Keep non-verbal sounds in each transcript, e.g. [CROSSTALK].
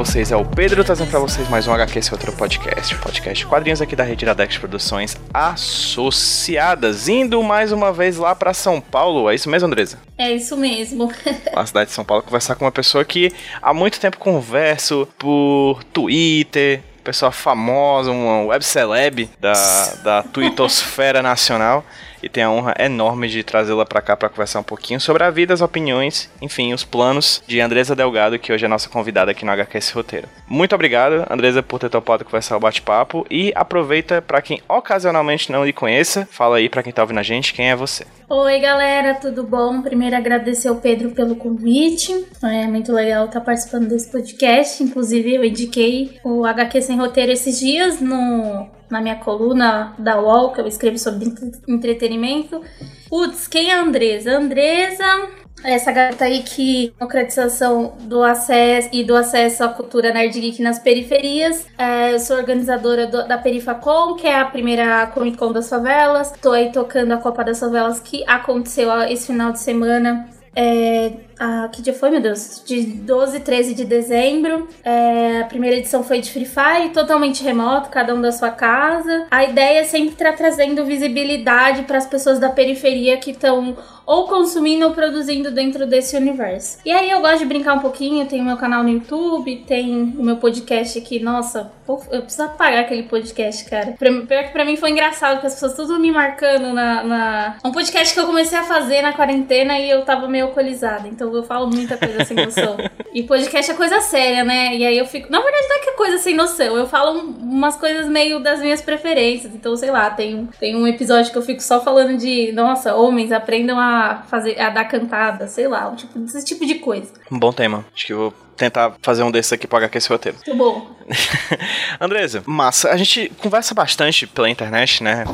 vocês é o Pedro, trazendo pra vocês mais um HQ esse outro podcast, podcast quadrinhos aqui da Rede Iradex Produções Associadas, indo mais uma vez lá pra São Paulo, é isso mesmo, Andresa? É isso mesmo. [LAUGHS] Na cidade de São Paulo, conversar com uma pessoa que há muito tempo converso por Twitter, pessoa famosa, uma web celeb da, da twittosfera [LAUGHS] nacional e tenho a honra enorme de trazê-la para cá para conversar um pouquinho sobre a vida, as opiniões, enfim, os planos de Andresa Delgado, que hoje é nossa convidada aqui no HQS Roteiro. Muito obrigado, Andresa, por ter topado conversar o bate-papo e aproveita para quem ocasionalmente não lhe conheça, fala aí para quem tá ouvindo a gente, quem é você. Oi, galera, tudo bom? Primeiro agradecer ao Pedro pelo convite. É muito legal estar participando desse podcast. Inclusive, eu indiquei o HQ Sem Roteiro esses dias no na minha coluna da UOL, que eu escrevo sobre entretenimento. Putz, quem é a Andresa? Andresa essa gata aí que democratização do acesso e do acesso à cultura nerd geek nas periferias. É, eu sou organizadora do, da Perifacom, que é a primeira Comic Con das favelas. Tô aí tocando a Copa das Favelas que aconteceu esse final de semana. É, a, que dia foi, meu Deus? De 12 e 13 de dezembro. É, a primeira edição foi de Free Fire, totalmente remoto, cada um da sua casa. A ideia é sempre estar trazendo visibilidade para as pessoas da periferia que estão ou consumindo ou produzindo dentro desse universo. E aí eu gosto de brincar um pouquinho, tem o meu canal no YouTube, tem o meu podcast aqui, nossa, eu preciso apagar aquele podcast, cara. Pior que pra mim foi engraçado, porque as pessoas tudo me marcando na, na... Um podcast que eu comecei a fazer na quarentena e eu tava meio alcoolizada, então eu falo muita coisa sem noção. [LAUGHS] e podcast é coisa séria, né? E aí eu fico... Na verdade não é que é coisa sem noção, eu falo umas coisas meio das minhas preferências, então sei lá, tem, tem um episódio que eu fico só falando de, nossa, homens aprendam a fazer, a dar cantada, sei lá, um tipo, esse tipo de coisa. Um bom tema. Acho que eu vou tentar fazer um desses aqui pra HQ esse roteiro. Muito bom. [LAUGHS] Andresa, massa. A gente conversa bastante pela internet, né?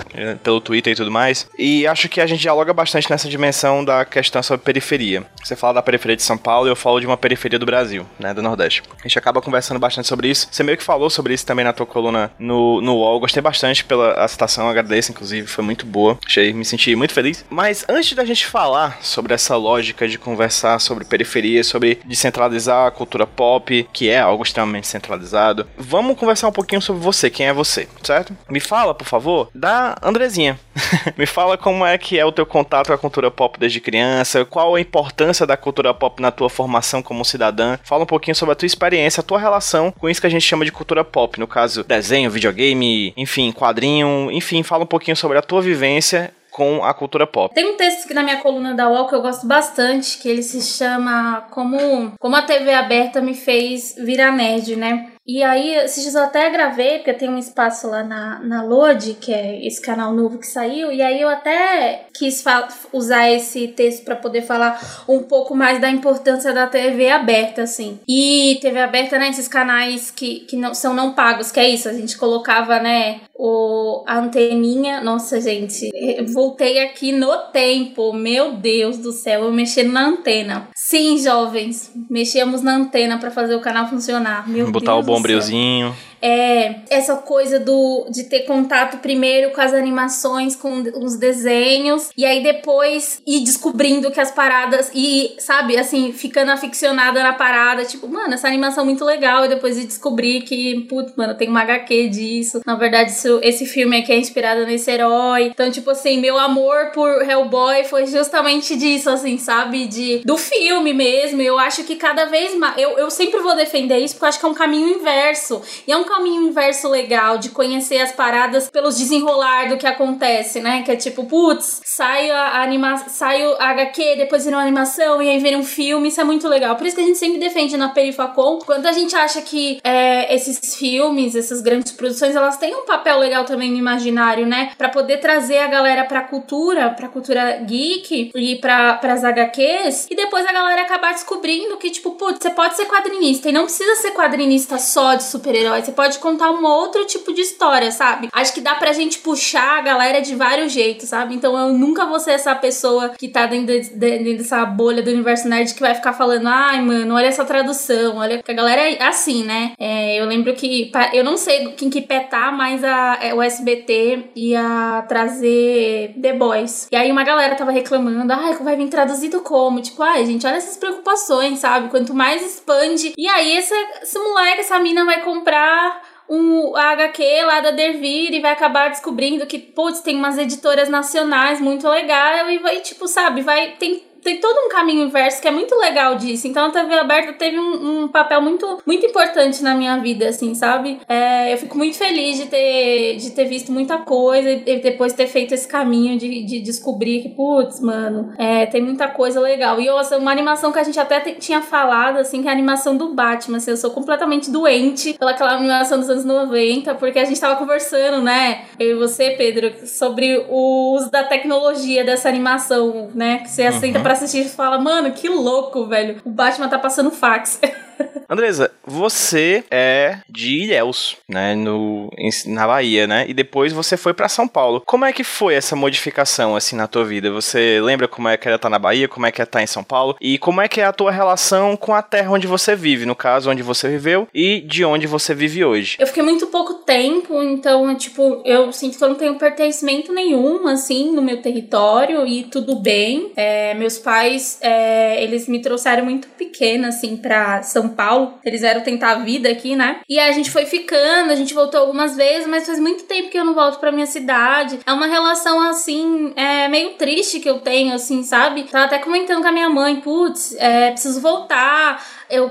Pelo Twitter e tudo mais. E acho que a gente dialoga bastante nessa dimensão da questão sobre periferia. Você fala da periferia de São Paulo e eu falo de uma periferia do Brasil, né? Do Nordeste. A gente acaba conversando bastante sobre isso. Você meio que falou sobre isso também na tua coluna no, no UOL. Gostei bastante pela citação, agradeço, inclusive, foi muito boa. Achei, me senti muito feliz. Mas antes da gente falar sobre essa lógica de conversar sobre periferia, sobre descentralizar a cultura cultura pop, que é algo extremamente centralizado. Vamos conversar um pouquinho sobre você, quem é você, certo? Me fala, por favor, da Andrezinha. [LAUGHS] Me fala como é que é o teu contato com a cultura pop desde criança, qual a importância da cultura pop na tua formação como cidadã. Fala um pouquinho sobre a tua experiência, a tua relação com isso que a gente chama de cultura pop, no caso, desenho, videogame, enfim, quadrinho, enfim, fala um pouquinho sobre a tua vivência com a cultura pop. Tem um texto aqui na minha coluna da UOL que eu gosto bastante, que ele se chama Como, Como a TV aberta me fez virar nerd, né? E aí, esses dias eu até gravei, porque tem um espaço lá na, na Lode, que é esse canal novo que saiu, e aí eu até quis usar esse texto para poder falar um pouco mais da importância da TV aberta, assim. E TV aberta, né, esses canais que, que não, são não pagos, que é isso, a gente colocava, né, o, a anteninha. Nossa, gente, voltei aqui no tempo, meu Deus do céu, eu mexendo na antena. Sim, jovens, mexíamos na antena para fazer o canal funcionar. Meu Botar Deus o bombrilzinho é essa coisa do de ter contato primeiro com as animações, com os desenhos, e aí depois ir descobrindo que as paradas e, sabe, assim, ficando aficionada na parada, tipo, mano, essa animação é muito legal, e depois ir descobrir que, putz, mano, tem uma HQ disso. Na verdade, isso, esse filme aqui é inspirado nesse herói. Então, tipo assim, meu amor por Hellboy foi justamente disso, assim, sabe? De, do filme mesmo. Eu acho que cada vez mais. Eu, eu sempre vou defender isso porque eu acho que é um caminho inverso. E é um caminho inverso legal de conhecer as paradas pelos desenrolar do que acontece, né? Que é tipo, putz, sai a, anima sai a HQ, depois vira uma animação e aí vira um filme, isso é muito legal. Por isso que a gente sempre defende na Perifacom, quando a gente acha que é, esses filmes, essas grandes produções, elas têm um papel legal também no imaginário, né? Para poder trazer a galera pra cultura, pra cultura geek e pra, pras HQs, e depois a galera acabar descobrindo que, tipo, putz, você pode ser quadrinista e não precisa ser quadrinista só de super-heróis, você pode contar um outro tipo de história, sabe? Acho que dá pra gente puxar a galera de vários jeitos, sabe? Então eu nunca vou ser essa pessoa que tá dentro, de, dentro dessa bolha do universo nerd que vai ficar falando, ai, mano, olha essa tradução, olha. Porque a galera é assim, né? É, eu lembro que. Eu não sei quem que pé tá, mas a, é, o SBT ia trazer The Boys. E aí uma galera tava reclamando, ai, vai vir traduzido como? Tipo, ai, gente, olha essas preocupações, sabe? Quanto mais expande. E aí esse, esse moleque, essa mina vai comprar um HQ lá da Dervir e vai acabar descobrindo que, putz, tem umas editoras nacionais muito legal e vai, tipo, sabe, vai tem tem todo um caminho inverso que é muito legal disso. Então a TV aberta teve um, um papel muito, muito importante na minha vida, assim, sabe? É, eu fico muito feliz de ter, de ter visto muita coisa e depois ter feito esse caminho de, de descobrir que, putz, mano, é, tem muita coisa legal. E ouça, uma animação que a gente até tinha falado, assim, que é a animação do Batman. Assim, eu sou completamente doente pelaquela animação dos anos 90, porque a gente tava conversando, né? Eu e você, Pedro, sobre o uso da tecnologia dessa animação, né? Que você aceita uhum. pra assistir e fala, mano, que louco, velho. O Batman tá passando fax. [LAUGHS] Andresa, você é de Ilhéus, né, no, na Bahia, né, e depois você foi para São Paulo. Como é que foi essa modificação, assim, na tua vida? Você lembra como é que era estar na Bahia, como é que é estar em São Paulo? E como é que é a tua relação com a terra onde você vive, no caso, onde você viveu e de onde você vive hoje? Eu fiquei muito pouco tempo, então, tipo, eu sinto que eu não tenho pertencimento nenhum, assim, no meu território e tudo bem. É, meus pais, é, eles me trouxeram muito pequena, assim, pra São Paulo. Eles vieram tentar a vida aqui, né? E a gente foi ficando, a gente voltou algumas vezes, mas faz muito tempo que eu não volto pra minha cidade. É uma relação, assim, é, meio triste que eu tenho, assim, sabe? Tava até comentando com a minha mãe, putz, é, preciso voltar eu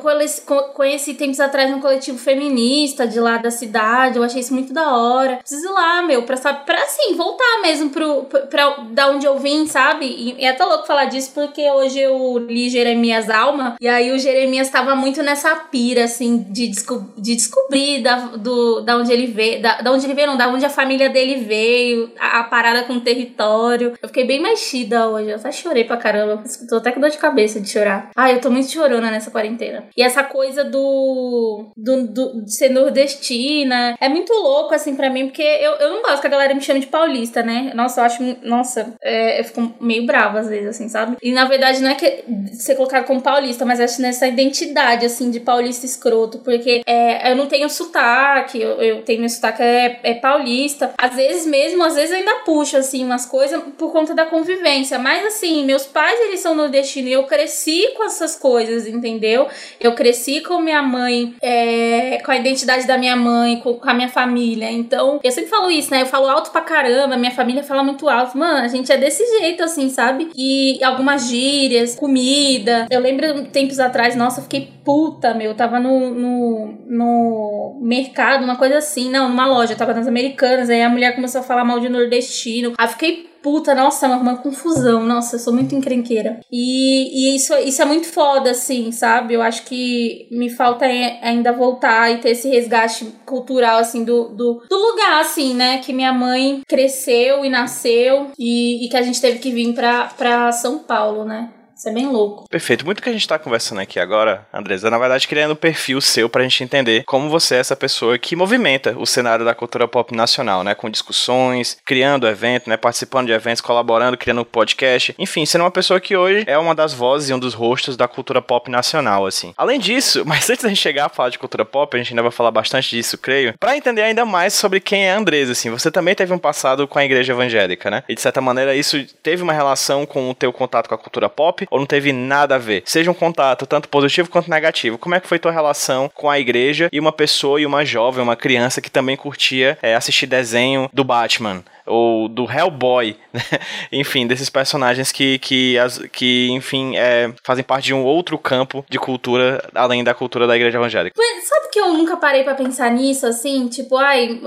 conheci tempos atrás um coletivo feminista de lá da cidade, eu achei isso muito da hora. Preciso ir lá, meu, pra, sabe, pra assim, voltar mesmo pro, pra, pra da onde eu vim, sabe? E, e é até louco falar disso porque hoje eu li Jeremias Alma, e aí o Jeremias tava muito nessa pira, assim, de, desco de descobrir da, do, da onde ele veio, da, da onde ele veio, não, da onde a família dele veio, a, a parada com o território. Eu fiquei bem mexida hoje, eu até chorei pra caramba, tô até com dor de cabeça de chorar. Ai, eu tô muito chorona nessa quarentena. E essa coisa do, do, do de ser nordestina é muito louco, assim, para mim, porque eu, eu não gosto que a galera me chame de paulista, né? Nossa, eu acho. Nossa, é, eu fico meio brava às vezes, assim, sabe? E na verdade não é que ser colocado como paulista, mas acho nessa identidade, assim, de paulista escroto, porque é, eu não tenho sotaque, eu, eu tenho meu sotaque é, é paulista. Às vezes mesmo, às vezes ainda puxo, assim, umas coisas por conta da convivência. Mas, assim, meus pais, eles são nordestinos e eu cresci com essas coisas, entendeu? Eu cresci com minha mãe, é, com a identidade da minha mãe, com, com, a minha família. Então, eu sempre falo isso, né? Eu falo alto pra caramba, minha família fala muito alto. Mano, a gente é desse jeito, assim, sabe? E algumas gírias, comida. Eu lembro tempos atrás, nossa, eu fiquei puta, meu. Eu tava no, no, no mercado, uma coisa assim, não, numa loja, eu tava nas americanas. Aí a mulher começou a falar mal de nordestino. Aí fiquei puta, nossa, é uma, uma confusão. Nossa, eu sou muito encrenqueira. E, e isso, isso é muito foda, assim, sabe? Eu acho que me falta ainda voltar e ter esse resgate cultural, assim, do, do, do lugar, assim, né? Que minha mãe cresceu e nasceu e, e que a gente teve que vir pra, pra São Paulo, né? Isso é bem louco. Perfeito. Muito que a gente tá conversando aqui agora, Andresa, na verdade, criando um perfil seu pra gente entender como você é essa pessoa que movimenta o cenário da cultura pop nacional, né? Com discussões, criando evento, né? Participando de eventos, colaborando, criando podcast. Enfim, sendo uma pessoa que hoje é uma das vozes e um dos rostos da cultura pop nacional, assim. Além disso, [LAUGHS] mas antes da gente chegar a falar de cultura pop, a gente ainda vai falar bastante disso, creio, para entender ainda mais sobre quem é a Andresa, assim. Você também teve um passado com a igreja evangélica, né? E de certa maneira isso teve uma relação com o teu contato com a cultura pop ou não teve nada a ver? Seja um contato tanto positivo quanto negativo. Como é que foi tua relação com a igreja e uma pessoa e uma jovem, uma criança que também curtia é, assistir desenho do Batman? ou do Hellboy, né? [LAUGHS] enfim, desses personagens que, que, as, que enfim, é, fazem parte de um outro campo de cultura, além da cultura da igreja evangélica. Mas sabe que eu nunca parei para pensar nisso, assim? Tipo, ai,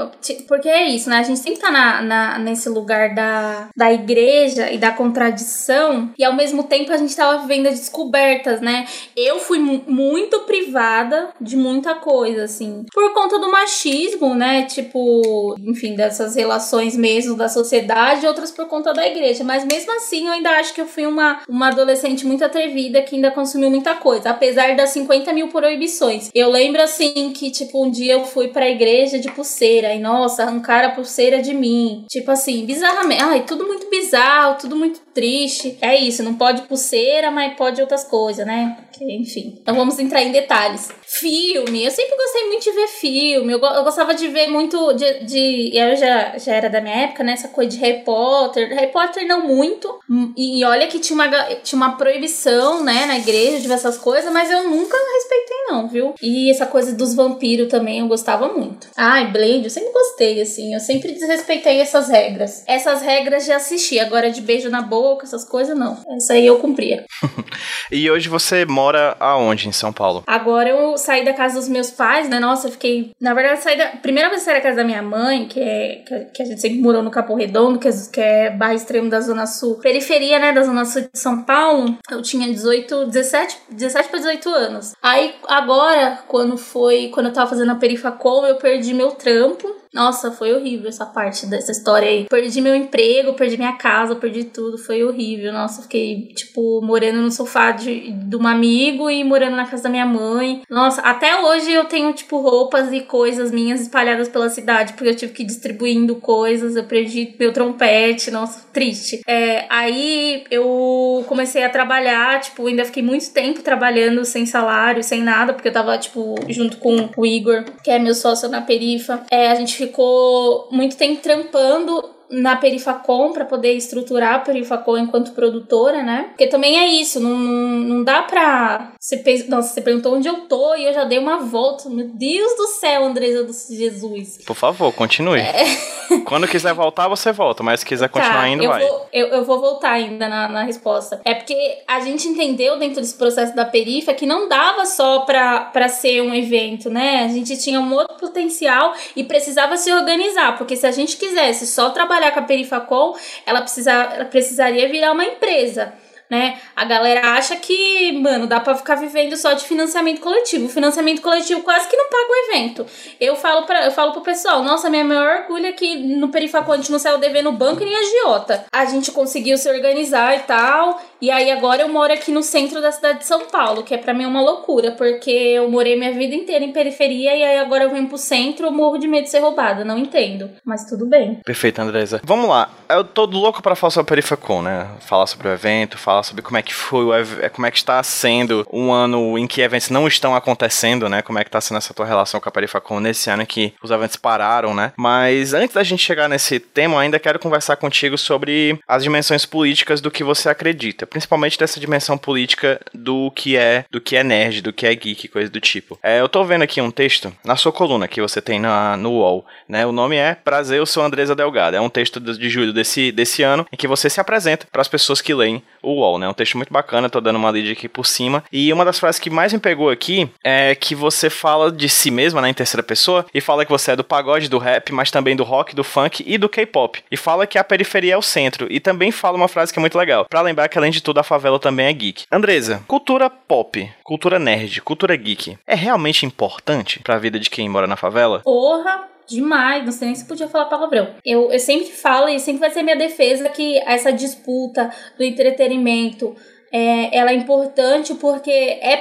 porque é isso, né? A gente sempre tá na, na, nesse lugar da, da igreja e da contradição, e ao mesmo tempo a gente gente tava vivendo as descobertas, né? Eu fui muito privada de muita coisa, assim. Por conta do machismo, né? Tipo, enfim, dessas relações mesmo da sociedade, outras por conta da igreja. Mas mesmo assim, eu ainda acho que eu fui uma, uma adolescente muito atrevida que ainda consumiu muita coisa. Apesar das 50 mil proibições. Eu lembro, assim, que, tipo, um dia eu fui pra igreja de pulseira. E, nossa, arrancaram a pulseira de mim. Tipo assim, bizarramente. Ai, tudo muito bizarro, tudo muito triste. É isso, não pode pulseira, mas pode outras coisas, né? Que, enfim. Então vamos entrar em detalhes. Filme, eu sempre gostei muito de ver filme. Eu, eu gostava de ver muito de. de eu já, já era da minha época, né? Essa coisa de Harry Potter. Harry Potter não muito. E, olha que tinha uma, tinha uma proibição, né, na igreja de ver essas coisas, mas eu nunca respeitei, não, viu? E essa coisa dos vampiros também eu gostava muito. Ai, Blade, eu sempre gostei, assim. Eu sempre desrespeitei essas regras. Essas regras de assistir. Agora de beijo na boca boca, essas coisas, não. Essa aí eu cumpria. [LAUGHS] e hoje você mora aonde em São Paulo? Agora eu saí da casa dos meus pais, né? Nossa, eu fiquei. Na verdade, saí da. Primeira vez que saí da casa da minha mãe, que é. Que a gente sempre morou no Capão Redondo, que é, que é bairro extremo da Zona Sul. Periferia, né? Da Zona Sul de São Paulo. Eu tinha 18, 17, 17 para 18 anos. Aí agora, quando foi. Quando eu tava fazendo a Perifacom, eu perdi meu trampo. Nossa, foi horrível essa parte dessa história aí. Perdi meu emprego, perdi minha casa, perdi tudo. Foi horrível. Nossa, fiquei, tipo, morando no sofá de, de um amigo e morando na casa da minha mãe. Nossa, até hoje eu tenho, tipo, roupas e coisas minhas espalhadas pela cidade, porque eu tive que ir distribuindo coisas. Eu perdi meu trompete. Nossa, triste. É, aí eu comecei a trabalhar, tipo, ainda fiquei muito tempo trabalhando sem salário, sem nada, porque eu tava, tipo, junto com o Igor, que é meu sócio na Perifa. É, a gente ficou muito tempo trampando na Perifacom para poder estruturar a Perifacom enquanto produtora, né? Porque também é isso, não, não dá pra. Você, pensa, nossa, você perguntou onde eu tô e eu já dei uma volta. Meu Deus do céu, Andresa do Jesus. Por favor, continue. É... [LAUGHS] Quando quiser voltar, você volta, mas se quiser tá, continuar indo, eu vai. Vou, eu, eu vou voltar ainda na, na resposta. É porque a gente entendeu dentro desse processo da perifa que não dava só pra ser um evento, né? A gente tinha um outro potencial e precisava se organizar, porque se a gente quisesse só trabalhar trabalhar com a Perifacom, ela, precisa, ela precisaria virar uma empresa né? A galera acha que, mano, dá para ficar vivendo só de financiamento coletivo. O financiamento coletivo quase que não paga o evento. Eu falo para eu falo pro pessoal, nossa, minha maior orgulho é que no Perifacom a gente não saiu devendo banco nem agiota. A gente conseguiu se organizar e tal. E aí agora eu moro aqui no centro da cidade de São Paulo, que é para mim uma loucura, porque eu morei minha vida inteira em periferia e aí agora eu venho pro centro, eu morro de medo de ser roubada, não entendo. Mas tudo bem. Perfeito, Andresa. Vamos lá. Eu tô louco para falar sobre a Perifacom, né? Falar sobre o evento, falar sobre como é que foi, o como é que está sendo um ano em que eventos não estão acontecendo, né? Como é que tá sendo essa tua relação com a Perifacom nesse ano em que os eventos pararam, né? Mas antes da gente chegar nesse tema, ainda quero conversar contigo sobre as dimensões políticas do que você acredita principalmente dessa dimensão política do que é do que é nerd, do que é geek, coisa do tipo. É, eu tô vendo aqui um texto na sua coluna que você tem na, no UOL, né? O nome é Prazer, eu sou Andresa Delgado. É um texto de julho desse, desse ano em que você se apresenta para as pessoas que leem o UOL, né? Um texto muito bacana, tô dando uma lida aqui por cima. E uma das frases que mais me pegou aqui é que você fala de si mesma, né, em terceira pessoa, e fala que você é do pagode, do rap, mas também do rock, do funk e do K-pop. E fala que a periferia é o centro. E também fala uma frase que é muito legal. Para lembrar que além de tudo, a favela também é geek. Andresa, cultura pop, cultura nerd, cultura geek, é realmente importante para a vida de quem mora na favela? Porra! Demais, não sei nem se podia falar palavrão. Eu, eu sempre falo, e sempre vai ser minha defesa, que essa disputa do entretenimento é, ela é importante porque é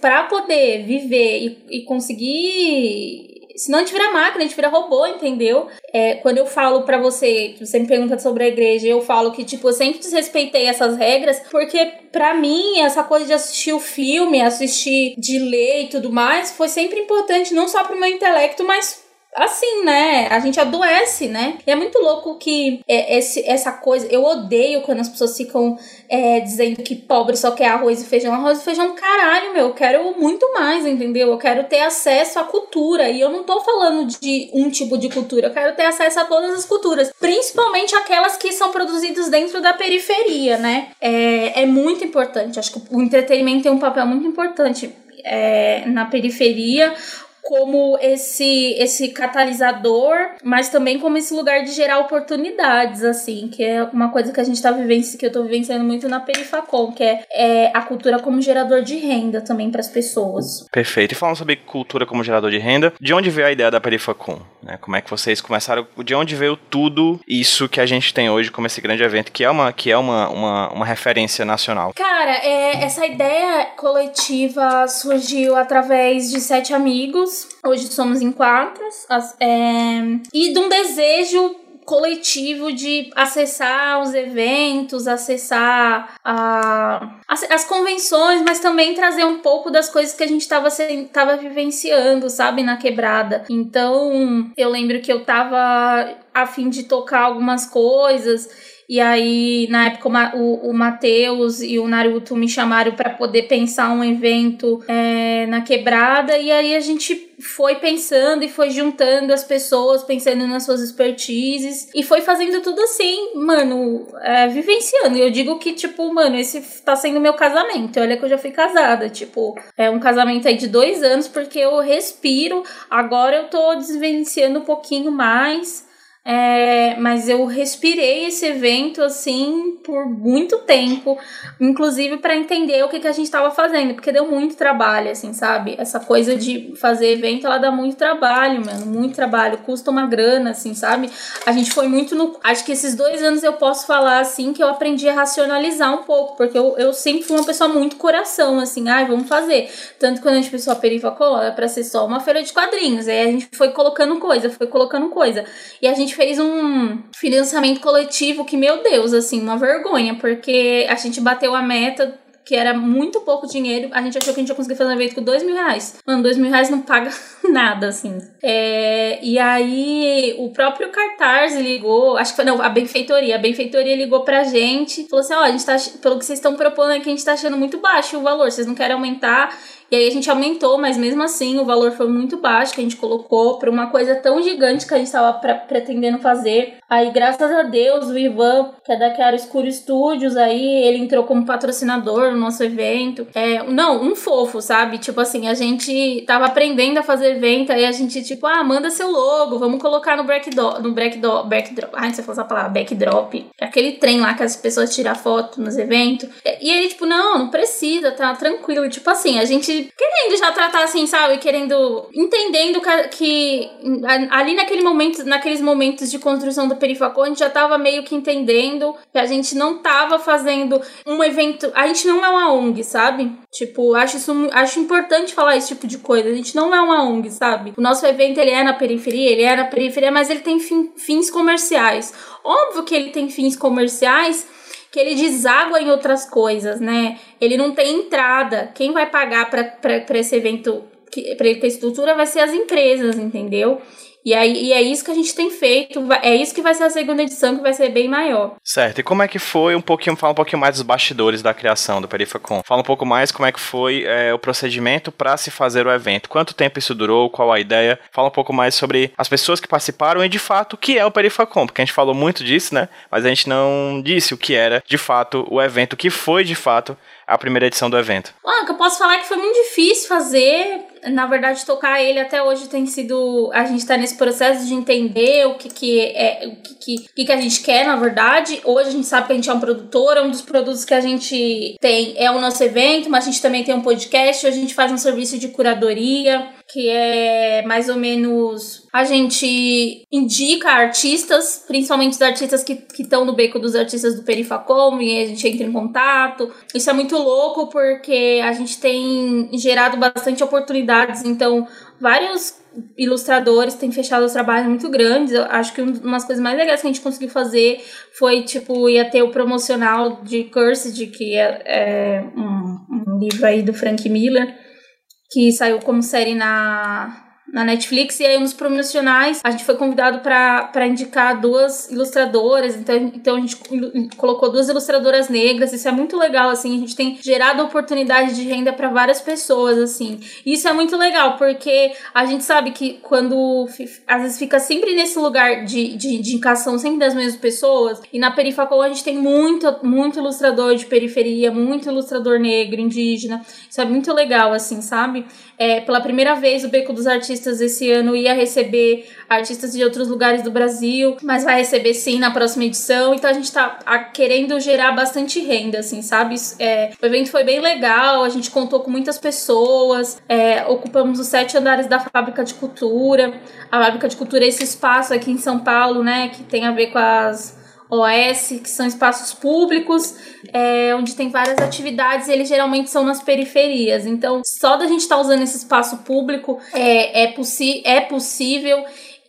para poder viver e, e conseguir Senão a gente vira máquina, a gente vira robô, entendeu? É, quando eu falo para você, você me pergunta sobre a igreja, eu falo que, tipo, eu sempre desrespeitei essas regras, porque para mim, essa coisa de assistir o filme, assistir de ler e tudo mais, foi sempre importante, não só pro meu intelecto, mas assim, né? A gente adoece, né? E é muito louco que é, esse, essa coisa. Eu odeio quando as pessoas ficam é, dizendo que pobre só quer arroz e feijão. Arroz e feijão, caralho, meu. Eu quero muito mais, entendeu? Eu quero ter acesso à cultura. E eu não tô falando de um tipo de cultura. Eu quero ter acesso a todas as culturas. Principalmente aquelas que são produzidas dentro da periferia, né? É, é muito importante. Acho que o entretenimento tem um papel muito importante é, na periferia como esse esse catalisador, mas também como esse lugar de gerar oportunidades, assim, que é uma coisa que a gente tá vivenciando, que eu tô vivenciando muito na Perifacom, que é, é a cultura como gerador de renda também para as pessoas. Perfeito. E falando sobre cultura como gerador de renda, de onde veio a ideia da Perifacom? Né? Como é que vocês começaram? De onde veio tudo isso que a gente tem hoje como esse grande evento, que é uma, que é uma, uma, uma referência nacional? Cara, é, essa ideia coletiva surgiu através de sete amigos. Hoje somos em quatro. É, e de um desejo coletivo de acessar os eventos, acessar a, as, as, convenções, mas também trazer um pouco das coisas que a gente estava vivenciando, sabe, na quebrada. Então, eu lembro que eu tava a fim de tocar algumas coisas e aí, na época, o, o Matheus e o Naruto me chamaram para poder pensar um evento é, na quebrada. E aí a gente foi pensando e foi juntando as pessoas, pensando nas suas expertises. E foi fazendo tudo assim, mano, é, vivenciando. Eu digo que, tipo, mano, esse tá sendo meu casamento. Olha que eu já fui casada. Tipo, é um casamento aí de dois anos, porque eu respiro. Agora eu tô desvenciando um pouquinho mais. É, mas eu respirei esse evento assim por muito tempo, inclusive para entender o que, que a gente estava fazendo, porque deu muito trabalho, assim, sabe? Essa coisa de fazer evento, ela dá muito trabalho, mano, muito trabalho, custa uma grana, assim, sabe? A gente foi muito no. Acho que esses dois anos eu posso falar, assim, que eu aprendi a racionalizar um pouco, porque eu, eu sempre fui uma pessoa muito coração, assim, ai, vamos fazer. Tanto que quando a gente pensou a Perifa é pra ser só uma feira de quadrinhos, aí a gente foi colocando coisa, foi colocando coisa. E a gente gente fez um financiamento coletivo que, meu Deus, assim, uma vergonha, porque a gente bateu a meta que era muito pouco dinheiro, a gente achou que a gente ia conseguir fazer um evento com dois mil reais. Mano, dois mil reais não paga [LAUGHS] nada, assim. É, e aí, o próprio Cartaz ligou, acho que foi, não, a benfeitoria. A benfeitoria ligou pra gente, falou assim: ó, oh, a gente tá, pelo que vocês estão propondo aqui, a gente tá achando muito baixo o valor, vocês não querem aumentar. E aí a gente aumentou, mas mesmo assim o valor foi muito baixo que a gente colocou para uma coisa tão gigante que a gente estava pretendendo fazer. Aí, graças a Deus, o Ivan, que é da Escuro Studios, aí ele entrou como patrocinador no nosso evento. É, não, um fofo, sabe? Tipo assim, a gente tava aprendendo a fazer evento, aí a gente, tipo, ah, manda seu logo, vamos colocar no backdrop, no backdrop, backdrop, ai, não sei falar a palavra, backdrop, aquele trem lá que as pessoas tiram foto nos eventos. E ele, tipo, não, não precisa, tá tranquilo. Tipo assim, a gente querendo já tratar assim, sabe? Querendo, entendendo que, que ali naquele momento, naqueles momentos de construção do Perifacô, a gente já tava meio que entendendo que a gente não tava fazendo um evento. A gente não é uma ONG, sabe? Tipo, acho isso acho importante falar esse tipo de coisa. A gente não é uma ONG, sabe? O nosso evento ele é na periferia, ele é na periferia, mas ele tem fim, fins comerciais. Óbvio que ele tem fins comerciais que ele deságua em outras coisas, né? Ele não tem entrada. Quem vai pagar para esse evento, para a estrutura, vai ser as empresas, entendeu? E, aí, e é isso que a gente tem feito, é isso que vai ser a segunda edição, que vai ser bem maior. Certo, e como é que foi um pouquinho, fala um pouquinho mais dos bastidores da criação do Perifacom. Fala um pouco mais como é que foi é, o procedimento para se fazer o evento. Quanto tempo isso durou, qual a ideia? Fala um pouco mais sobre as pessoas que participaram e, de fato, o que é o Perifacom, porque a gente falou muito disso, né? Mas a gente não disse o que era, de fato, o evento, o que foi, de fato, a primeira edição do evento? Ah, eu posso falar que foi muito difícil fazer. Na verdade, tocar ele até hoje tem sido. A gente tá nesse processo de entender o que, que é. O que, que, que a gente quer, na verdade. Hoje a gente sabe que a gente é um produtor, um dos produtos que a gente tem é o nosso evento, mas a gente também tem um podcast, a gente faz um serviço de curadoria que é mais ou menos a gente indica artistas, principalmente os artistas que estão no beco dos artistas do Perifacom, e a gente entra em contato. Isso é muito louco porque a gente tem gerado bastante oportunidades, então vários ilustradores têm fechado os trabalhos muito grandes. Eu acho que uma das coisas mais legais que a gente conseguiu fazer foi, tipo, ia ter o promocional de Cursed, que é, é um, um livro aí do Frank Miller, que saiu como série na, na Netflix. E aí, nos promocionais, a gente foi convidado para indicar duas ilustradoras. Então, então, a gente colocou duas ilustradoras negras. Isso é muito legal, assim. A gente tem gerado oportunidade de renda para várias pessoas, assim. Isso é muito legal, porque a gente sabe que quando às vezes fica sempre nesse lugar de, de indicação, sempre das mesmas pessoas. E na Perifacol a gente tem muito, muito ilustrador de periferia, muito ilustrador negro, indígena. Isso é muito legal, assim, sabe? É, pela primeira vez, o Beco dos Artistas esse ano ia receber artistas de outros lugares do Brasil, mas vai receber sim na próxima edição. Então a gente tá querendo gerar bastante renda, assim, sabe? É, o evento foi bem legal, a gente contou com muitas pessoas, é, ocupamos os sete andares da Fábrica de Cultura. A Fábrica de Cultura é esse espaço aqui em São Paulo, né, que tem a ver com as OS, que são espaços públicos, é, onde tem várias atividades e eles geralmente são nas periferias. Então, só da gente estar tá usando esse espaço público é, é, é possível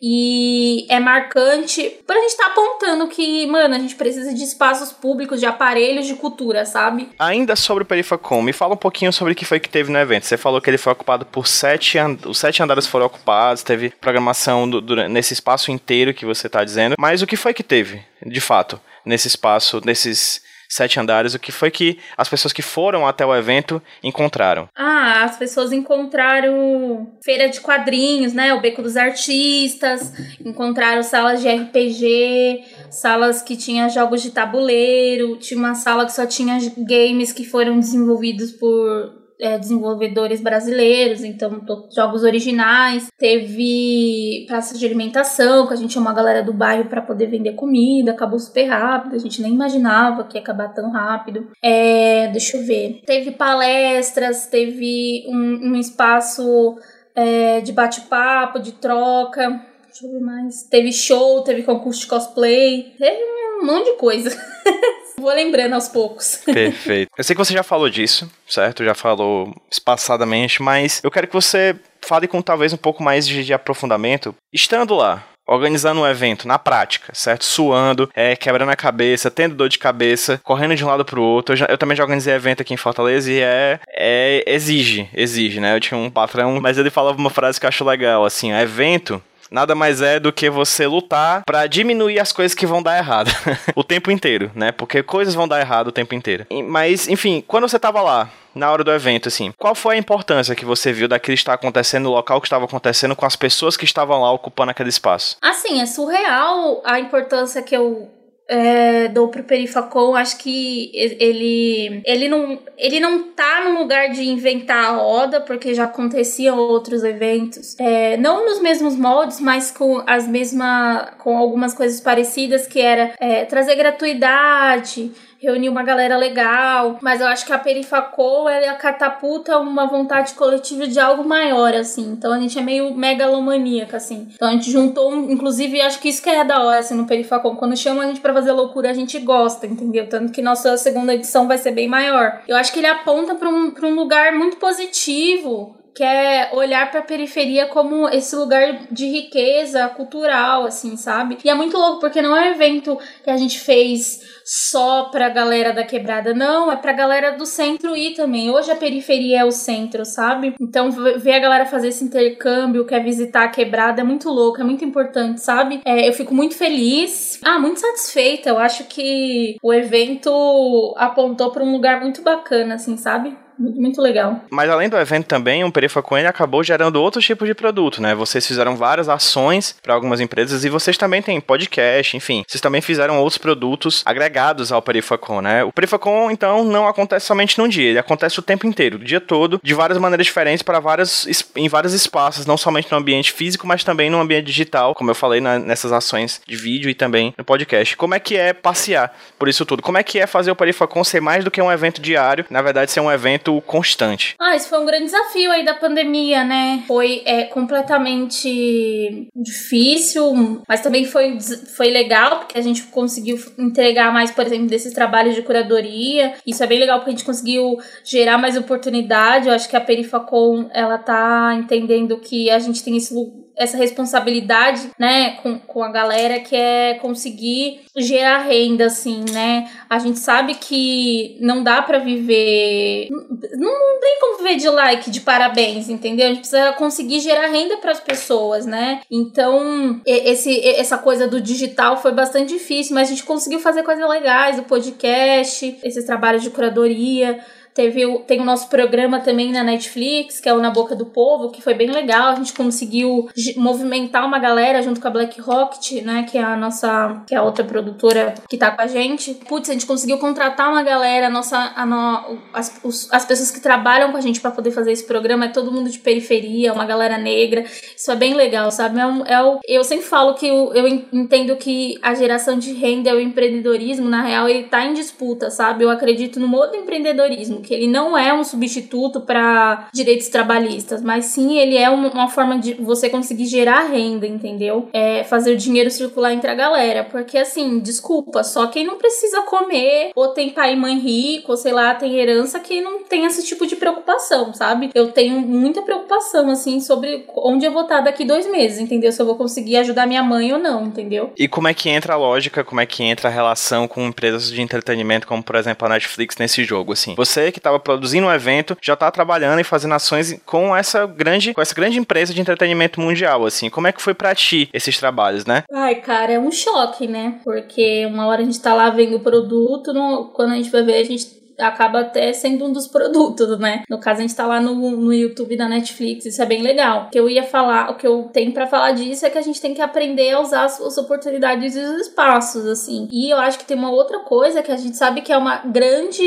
e é marcante pra gente estar tá apontando que, mano, a gente precisa de espaços públicos, de aparelhos de cultura, sabe? Ainda sobre o Perifacom, me fala um pouquinho sobre o que foi que teve no evento. Você falou que ele foi ocupado por sete, and... os sete andares foram ocupados, teve programação do, do, nesse espaço inteiro que você tá dizendo, mas o que foi que teve, de fato, nesse espaço, nesses sete andares, o que foi que as pessoas que foram até o evento encontraram? Ah, as pessoas encontraram feira de quadrinhos, né? O Beco dos Artistas, encontraram salas de RPG, salas que tinha jogos de tabuleiro, tinha uma sala que só tinha games que foram desenvolvidos por é, desenvolvedores brasileiros, então jogos originais. Teve praça de alimentação, que a gente tinha uma galera do bairro para poder vender comida, acabou super rápido, a gente nem imaginava que ia acabar tão rápido. É, deixa eu ver. Teve palestras, teve um, um espaço é, de bate-papo, de troca. Deixa eu ver mais. Teve show, teve concurso de cosplay, teve um monte de coisa. [LAUGHS] Vou lembrando aos poucos. [LAUGHS] Perfeito. Eu sei que você já falou disso, certo? Já falou espaçadamente, mas eu quero que você fale com talvez um pouco mais de, de aprofundamento. Estando lá, organizando um evento na prática, certo? Suando, é, quebrando a cabeça, tendo dor de cabeça, correndo de um lado pro outro. Eu, já, eu também já organizei evento aqui em Fortaleza e é, é exige, exige, né? Eu tinha um patrão, mas ele falava uma frase que eu acho legal, assim, evento nada mais é do que você lutar para diminuir as coisas que vão dar errado [LAUGHS] o tempo inteiro, né? Porque coisas vão dar errado o tempo inteiro. Mas, enfim, quando você tava lá, na hora do evento, assim, qual foi a importância que você viu daquilo estar acontecendo, no local que estava acontecendo, com as pessoas que estavam lá ocupando aquele espaço? Assim, é surreal a importância que eu é, dou pro Perifacon, acho que ele ele não ele não tá no lugar de inventar a roda, porque já aconteciam outros eventos, é, não nos mesmos moldes, mas com as mesmas com algumas coisas parecidas que era é, trazer gratuidade, reunir uma galera legal, mas eu acho que a Perifacol ela catapulta uma vontade coletiva de algo maior, assim. Então a gente é meio megalomaníaca, assim. Então a gente juntou, inclusive, acho que isso que é da hora, assim, no Perifacol. Quando chama a gente pra fazer loucura, a gente gosta, entendeu? Tanto que nossa segunda edição vai ser bem maior. Eu acho que ele aponta pra um, pra um lugar muito positivo que é olhar para a periferia como esse lugar de riqueza cultural, assim, sabe? E é muito louco porque não é um evento que a gente fez só pra galera da quebrada, não, é pra galera do centro ir também. Hoje a periferia é o centro, sabe? Então ver a galera fazer esse intercâmbio, quer visitar a quebrada, é muito louco, é muito importante, sabe? É, eu fico muito feliz, ah, muito satisfeita. Eu acho que o evento apontou para um lugar muito bacana, assim, sabe? Muito legal. Mas além do evento também, o Perifacoin acabou gerando outros tipos de produto, né? Vocês fizeram várias ações para algumas empresas e vocês também têm podcast, enfim. Vocês também fizeram outros produtos agregados ao Perifacon, né? O Perifacon, então, não acontece somente num dia, ele acontece o tempo inteiro, o dia todo, de várias maneiras diferentes para várias em vários espaços, não somente no ambiente físico, mas também no ambiente digital, como eu falei na, nessas ações de vídeo e também no podcast. Como é que é passear por isso tudo? Como é que é fazer o Perifacon ser mais do que um evento diário, na verdade ser um evento constante. Ah, isso foi um grande desafio aí da pandemia, né? Foi é, completamente difícil, mas também foi, foi legal, porque a gente conseguiu entregar mais, por exemplo, desses trabalhos de curadoria. Isso é bem legal, porque a gente conseguiu gerar mais oportunidade. Eu acho que a Perifacom, ela tá entendendo que a gente tem esse essa responsabilidade, né, com, com a galera que é conseguir gerar renda, assim, né? A gente sabe que não dá para viver. Não, não tem como viver de like, de parabéns, entendeu? A gente precisa conseguir gerar renda para as pessoas, né? Então, esse, essa coisa do digital foi bastante difícil, mas a gente conseguiu fazer coisas legais, o podcast, esses trabalhos de curadoria. Teve o, tem o nosso programa também na Netflix, que é o Na Boca do Povo, que foi bem legal. A gente conseguiu movimentar uma galera junto com a Black Rocket, né? Que é a nossa. que é a outra produtora que tá com a gente. Putz, a gente conseguiu contratar uma galera, a nossa. A no, as, os, as pessoas que trabalham com a gente para poder fazer esse programa é todo mundo de periferia, uma galera negra. Isso é bem legal, sabe? É, um, é o, eu sempre falo que eu, eu entendo que a geração de renda e o empreendedorismo, na real, ele tá em disputa, sabe? Eu acredito no modo empreendedorismo que ele não é um substituto para direitos trabalhistas, mas sim ele é uma, forma de você conseguir gerar renda, entendeu? É fazer o dinheiro circular entre a galera. Porque assim, desculpa, só quem não precisa comer, ou tem pai e mãe rico, ou sei lá, tem herança, que não tem esse tipo de preocupação, sabe? Eu tenho muita preocupação, assim, sobre onde eu vou estar daqui dois meses, entendeu? Se eu vou conseguir ajudar minha mãe ou não, entendeu? E como é que entra a lógica, como é que entra a relação com empresas de entretenimento, como por exemplo a Netflix nesse jogo, assim? Você que estava produzindo um evento, já está trabalhando e fazendo ações com essa grande, com essa grande empresa de entretenimento mundial, assim. Como é que foi para ti esses trabalhos, né? Ai, cara, é um choque, né? Porque uma hora a gente tá lá vendo o produto, no, quando a gente vai ver, a gente acaba até sendo um dos produtos, né? No caso, a gente tá lá no, no YouTube da Netflix, isso é bem legal. O que eu ia falar, o que eu tenho para falar disso é que a gente tem que aprender a usar as, as oportunidades e os espaços, assim. E eu acho que tem uma outra coisa que a gente sabe que é uma grande.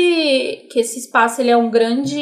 que esse espaço ele é um grande.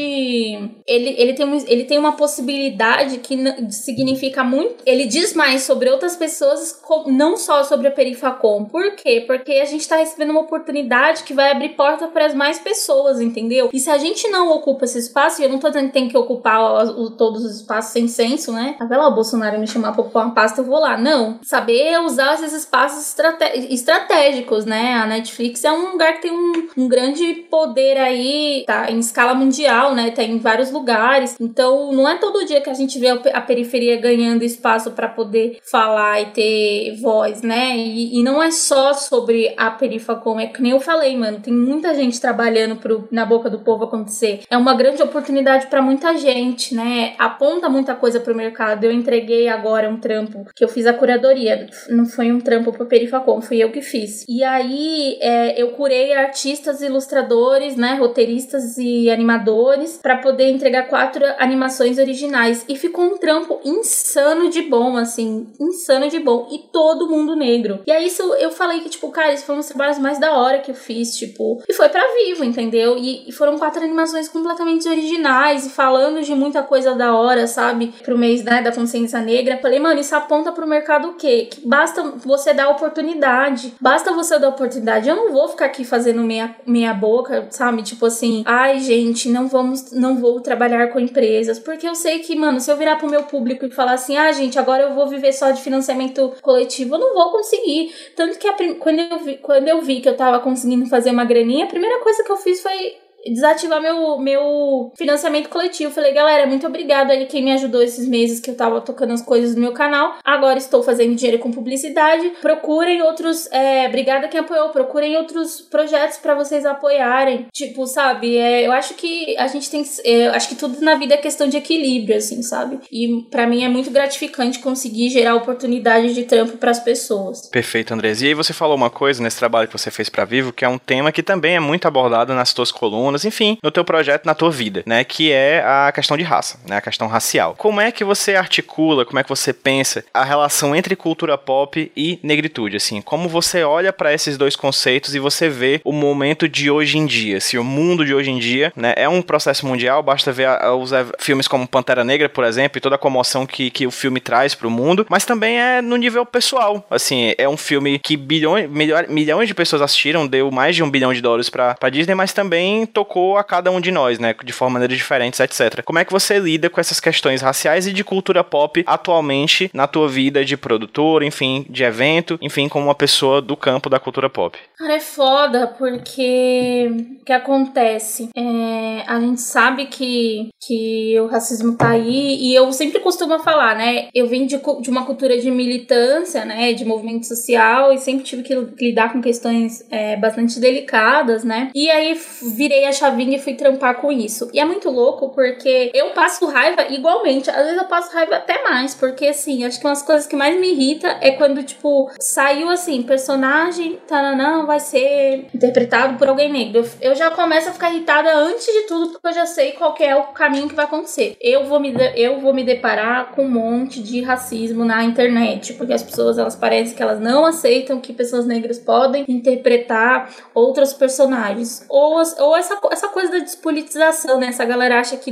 Ele, ele, tem, um, ele tem uma possibilidade que significa muito. Ele diz mais sobre outras pessoas, não só sobre a Perifacom. Por quê? Porque a gente tá recebendo uma oportunidade que vai abrir porta para mais pessoas pessoas, entendeu? E se a gente não ocupa esse espaço, e eu não tô dizendo que tem que ocupar o, todos os espaços sem senso, né? Ah, vai lá o Bolsonaro me chamar pra ocupar uma pasta, eu vou lá. Não. Saber usar esses espaços estrate estratégicos, né? A Netflix é um lugar que tem um, um grande poder aí, tá? Em escala mundial, né? Tá em vários lugares. Então, não é todo dia que a gente vê a periferia ganhando espaço para poder falar e ter voz, né? E, e não é só sobre a perifa como é que nem eu falei, mano. Tem muita gente trabalhando pro, na boca do povo acontecer. É uma grande oportunidade para muita gente, né? Aponta muita coisa pro mercado. Eu entreguei agora um trampo que eu fiz a curadoria. Não foi um trampo pro Perifacom, fui eu que fiz. E aí é, eu curei artistas, ilustradores, né? Roteiristas e animadores para poder entregar quatro animações originais. E ficou um trampo insano de bom, assim, insano de bom. E todo mundo negro. E aí isso eu falei que, tipo, cara, esse foi um dos trabalhos mais da hora que eu fiz, tipo, e foi para vivo, entendeu? Entendeu? E, e, foram quatro animações completamente originais e falando de muita coisa da hora, sabe? Pro mês né, da consciência negra. Falei, mano, isso aponta pro mercado o quê? Que basta você dar oportunidade. Basta você dar oportunidade. Eu não vou ficar aqui fazendo meia, meia boca, sabe? Tipo assim, ai, gente, não vamos, não vou trabalhar com empresas. Porque eu sei que, mano, se eu virar pro meu público e falar assim, ah, gente, agora eu vou viver só de financiamento coletivo, eu não vou conseguir. Tanto que a, quando, eu vi, quando eu vi que eu tava conseguindo fazer uma graninha, a primeira coisa que eu fiz foi desativar meu, meu financiamento coletivo. Falei, galera, muito obrigada aí quem me ajudou esses meses que eu tava tocando as coisas no meu canal. Agora estou fazendo dinheiro com publicidade. Procurem outros. É, obrigada quem apoiou. Procurem outros projetos para vocês apoiarem. Tipo, sabe? É, eu acho que a gente tem. É, acho que tudo na vida é questão de equilíbrio, assim, sabe? E para mim é muito gratificante conseguir gerar oportunidades de trampo para as pessoas. Perfeito, Andres. E aí você falou uma coisa nesse trabalho que você fez para Vivo, que é um tema que também é muito abordado nas tuas colunas enfim, no teu projeto, na tua vida, né? Que é a questão de raça, né? A questão racial. Como é que você articula, como é que você pensa a relação entre cultura pop e negritude, assim? Como você olha para esses dois conceitos e você vê o momento de hoje em dia? Se o mundo de hoje em dia, né, é um processo mundial, basta ver os filmes como Pantera Negra, por exemplo, e toda a comoção que, que o filme traz para o mundo, mas também é no nível pessoal. Assim, é um filme que bilhões, milhões de pessoas assistiram, deu mais de um bilhão de dólares para Disney, mas também tocou tocou a cada um de nós, né? De forma maneiras diferentes, etc. Como é que você lida com essas questões raciais e de cultura pop atualmente na tua vida de produtor, enfim, de evento, enfim, como uma pessoa do campo da cultura pop? Cara, é foda porque o que acontece? É, a gente sabe que, que o racismo tá aí e eu sempre costumo falar, né? Eu vim de, de uma cultura de militância, né? De movimento social e sempre tive que lidar com questões é, bastante delicadas, né? E aí virei a chavinha e fui trampar com isso. E é muito louco porque eu passo raiva igualmente. Às vezes eu passo raiva até mais, porque assim, acho que uma das coisas que mais me irrita é quando, tipo, saiu assim, personagem, taranã, vai ser interpretado por alguém negro. Eu já começo a ficar irritada antes de tudo, porque eu já sei qual é o caminho que vai acontecer. Eu vou me, eu vou me deparar com um monte de racismo na internet, porque as pessoas, elas parecem que elas não aceitam que pessoas negras podem interpretar outros personagens. Ou, ou essa, essa coisa da despolitização, né? Essa galera acha que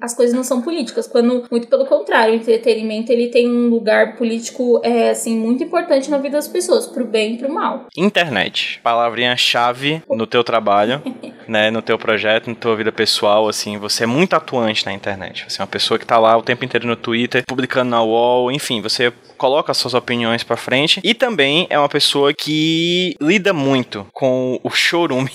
as coisas não são políticas, quando muito pelo contrário, o entretenimento ele tem um lugar político é assim muito importante na vida das pessoas, pro bem e pro mal. Internet, palavrinha chave no teu trabalho, [LAUGHS] né, no teu projeto, na tua vida pessoal, assim, você é muito atuante na internet. Você é uma pessoa que tá lá o tempo inteiro no Twitter, publicando na wall, enfim, você coloca suas opiniões para frente e também é uma pessoa que lida muito com o chorume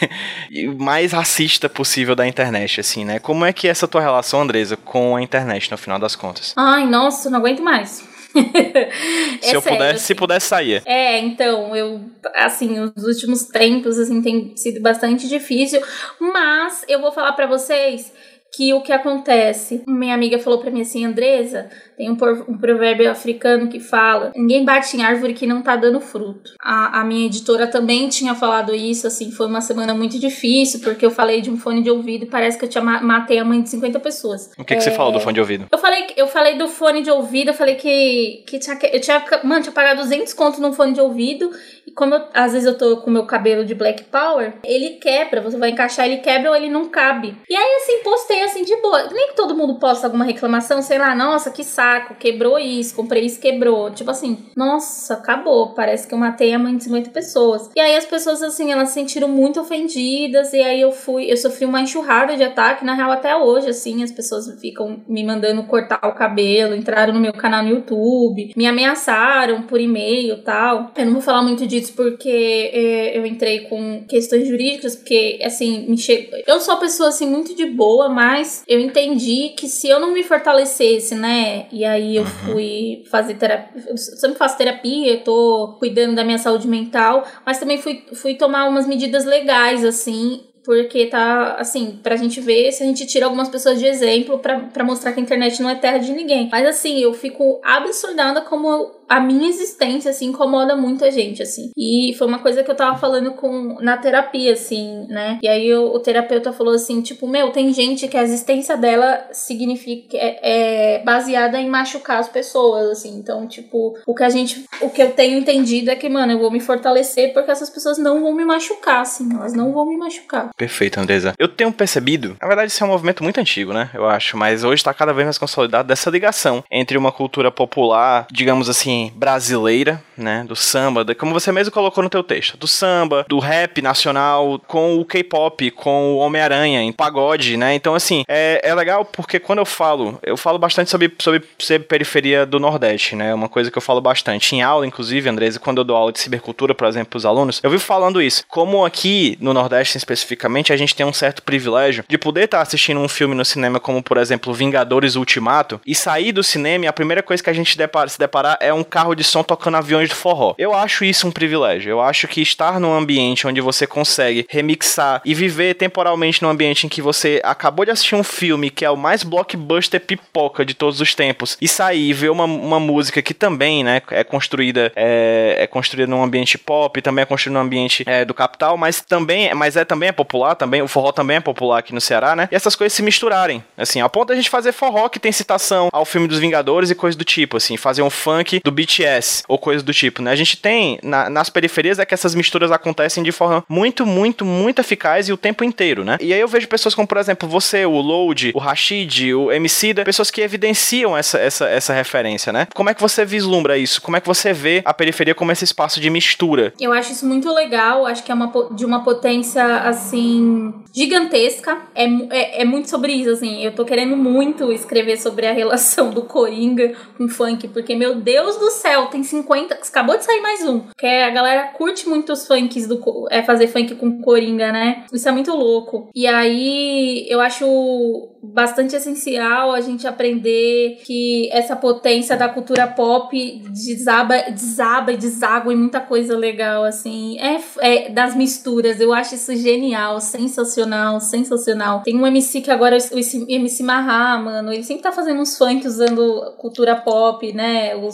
[LAUGHS] mais racista possível da internet, assim, né? Como é que é essa tua relação, Andresa, com a internet no final das contas? Ai, nossa, não aguento mais. [LAUGHS] é se eu sério, pudesse, assim. se pudesse sair. É, então, eu assim, os últimos tempos assim tem sido bastante difícil, mas eu vou falar para vocês que o que acontece? Minha amiga falou para mim assim, Andresa, tem um, um, provérbio africano que fala: ninguém bate em árvore que não tá dando fruto. A, a, minha editora também tinha falado isso, assim, foi uma semana muito difícil, porque eu falei de um fone de ouvido e parece que eu tinha matei a mãe de 50 pessoas. O que, é... que você falou do fone de ouvido? Eu falei, eu falei do fone de ouvido, eu falei que, que tinha, eu tinha, mano, tinha pagado 200 conto num fone de ouvido e como eu, às vezes eu tô com meu cabelo de black power, ele quebra, você vai encaixar, ele quebra ou ele não cabe. E aí, assim, postei assim de boa. Nem que todo mundo posta alguma reclamação, sei lá, nossa, que saco, quebrou isso, comprei isso, quebrou. Tipo assim, nossa, acabou. Parece que eu matei a mãe de 50 pessoas. E aí as pessoas, assim, elas se sentiram muito ofendidas. E aí eu fui, eu sofri uma enxurrada de ataque, na real, até hoje, assim, as pessoas ficam me mandando cortar o cabelo, entraram no meu canal no YouTube, me ameaçaram por e-mail tal. Eu não vou falar muito disso porque é, eu entrei com questões jurídicas, porque, assim, me che... eu sou uma pessoa, assim, muito de boa, mas eu entendi que se eu não me fortalecesse, né, e aí eu uhum. fui fazer terapia, eu sempre faço terapia, tô cuidando da minha saúde mental, mas também fui, fui tomar umas medidas legais, assim, porque tá, assim, pra gente ver se a gente tira algumas pessoas de exemplo para mostrar que a internet não é terra de ninguém. Mas assim, eu fico absurdada como a minha existência, assim, incomoda muita gente, assim. E foi uma coisa que eu tava falando com na terapia, assim, né? E aí o, o terapeuta falou assim, tipo, meu, tem gente que a existência dela significa é, é, baseada em machucar as pessoas, assim. Então, tipo, o que a gente, o que eu tenho entendido é que, mano, eu vou me fortalecer porque essas pessoas não vão me machucar, assim. Elas não vão me machucar. Perfeito, Andresa. Eu tenho percebido, na verdade, isso é um movimento muito antigo, né? Eu acho, mas hoje tá cada vez mais consolidado dessa ligação entre uma cultura popular, digamos assim, brasileira, né, do samba, como você mesmo colocou no teu texto, do samba, do rap nacional, com o K-pop, com o Homem-Aranha, em pagode, né, então assim, é, é legal porque quando eu falo, eu falo bastante sobre, sobre ser periferia do Nordeste, né, uma coisa que eu falo bastante, em aula, inclusive, Andresa, quando eu dou aula de cibercultura, por exemplo, para os alunos, eu vivo falando isso, como aqui no Nordeste especificamente, a gente tem um certo privilégio de poder estar tá assistindo um filme no cinema como, por exemplo, Vingadores Ultimato, e sair do cinema a primeira coisa que a gente depara, se deparar é um carro de som tocando aviões de forró. Eu acho isso um privilégio. Eu acho que estar num ambiente onde você consegue remixar e viver temporalmente num ambiente em que você acabou de assistir um filme que é o mais blockbuster pipoca de todos os tempos e sair e ver uma, uma música que também, né, é construída é, é construída num ambiente pop, também é construída num ambiente é, do capital, mas também, mas é também é popular, também o forró também é popular aqui no Ceará, né? E essas coisas se misturarem, assim, ao ponto da gente fazer forró que tem citação ao filme dos Vingadores e coisas do tipo, assim, fazer um funk do BTS ou coisa do tipo, né? A gente tem na, nas periferias é que essas misturas acontecem de forma muito, muito, muito eficaz e o tempo inteiro, né? E aí eu vejo pessoas como, por exemplo, você, o Load, o Rashid, o MC, pessoas que evidenciam essa, essa, essa referência, né? Como é que você vislumbra isso? Como é que você vê a periferia como esse espaço de mistura? Eu acho isso muito legal, acho que é uma, de uma potência, assim, gigantesca. É, é, é muito sobre isso, assim. Eu tô querendo muito escrever sobre a relação do Coringa com funk, porque, meu Deus do céu, tem 50. Acabou de sair mais um. Que a galera curte muito os funks do. É fazer funk com Coringa, né? Isso é muito louco. E aí eu acho bastante essencial a gente aprender que essa potência da cultura pop desaba, desaba e deságua em muita coisa legal, assim. É, é das misturas. Eu acho isso genial, sensacional, sensacional. Tem um MC que agora, o MC Mahá, mano, ele sempre tá fazendo uns funk usando cultura pop, né? O,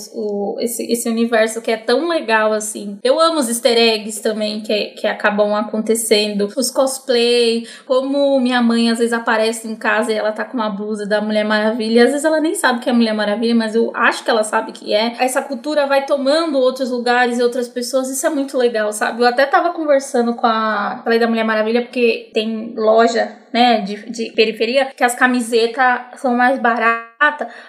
esse, esse universo que é tão legal, assim. Eu amo os easter eggs também que, que acabam acontecendo. Os cosplay, como minha mãe às vezes aparece em casa e ela tá com uma blusa da Mulher Maravilha. Às vezes ela nem sabe que é Mulher Maravilha, mas eu acho que ela sabe que é. Essa cultura vai tomando outros lugares e outras pessoas. Isso é muito legal, sabe? Eu até tava conversando com a. Falei da Mulher Maravilha porque tem loja, né, de, de periferia, que as camisetas são mais baratas